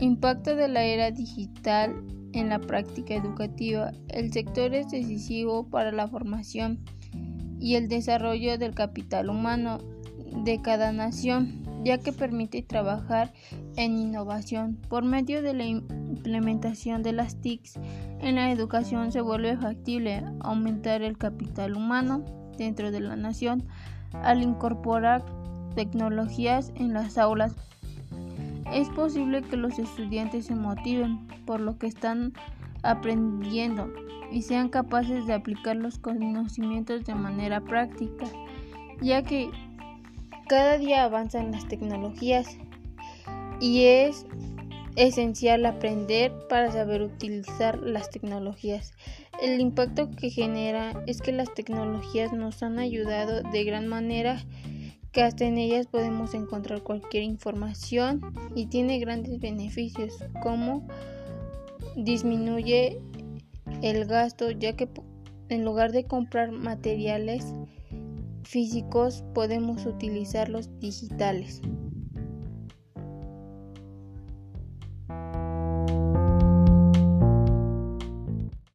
impacto de la era digital en la práctica educativa. El sector es decisivo para la formación y el desarrollo del capital humano de cada nación, ya que permite trabajar en innovación. Por medio de la implementación de las TICs en la educación se vuelve factible aumentar el capital humano dentro de la nación al incorporar tecnologías en las aulas. Es posible que los estudiantes se motiven por lo que están aprendiendo y sean capaces de aplicar los conocimientos de manera práctica, ya que cada día avanzan las tecnologías y es esencial aprender para saber utilizar las tecnologías. El impacto que genera es que las tecnologías nos han ayudado de gran manera que hasta en ellas podemos encontrar cualquier información y tiene grandes beneficios como disminuye el gasto ya que en lugar de comprar materiales físicos podemos utilizar los digitales.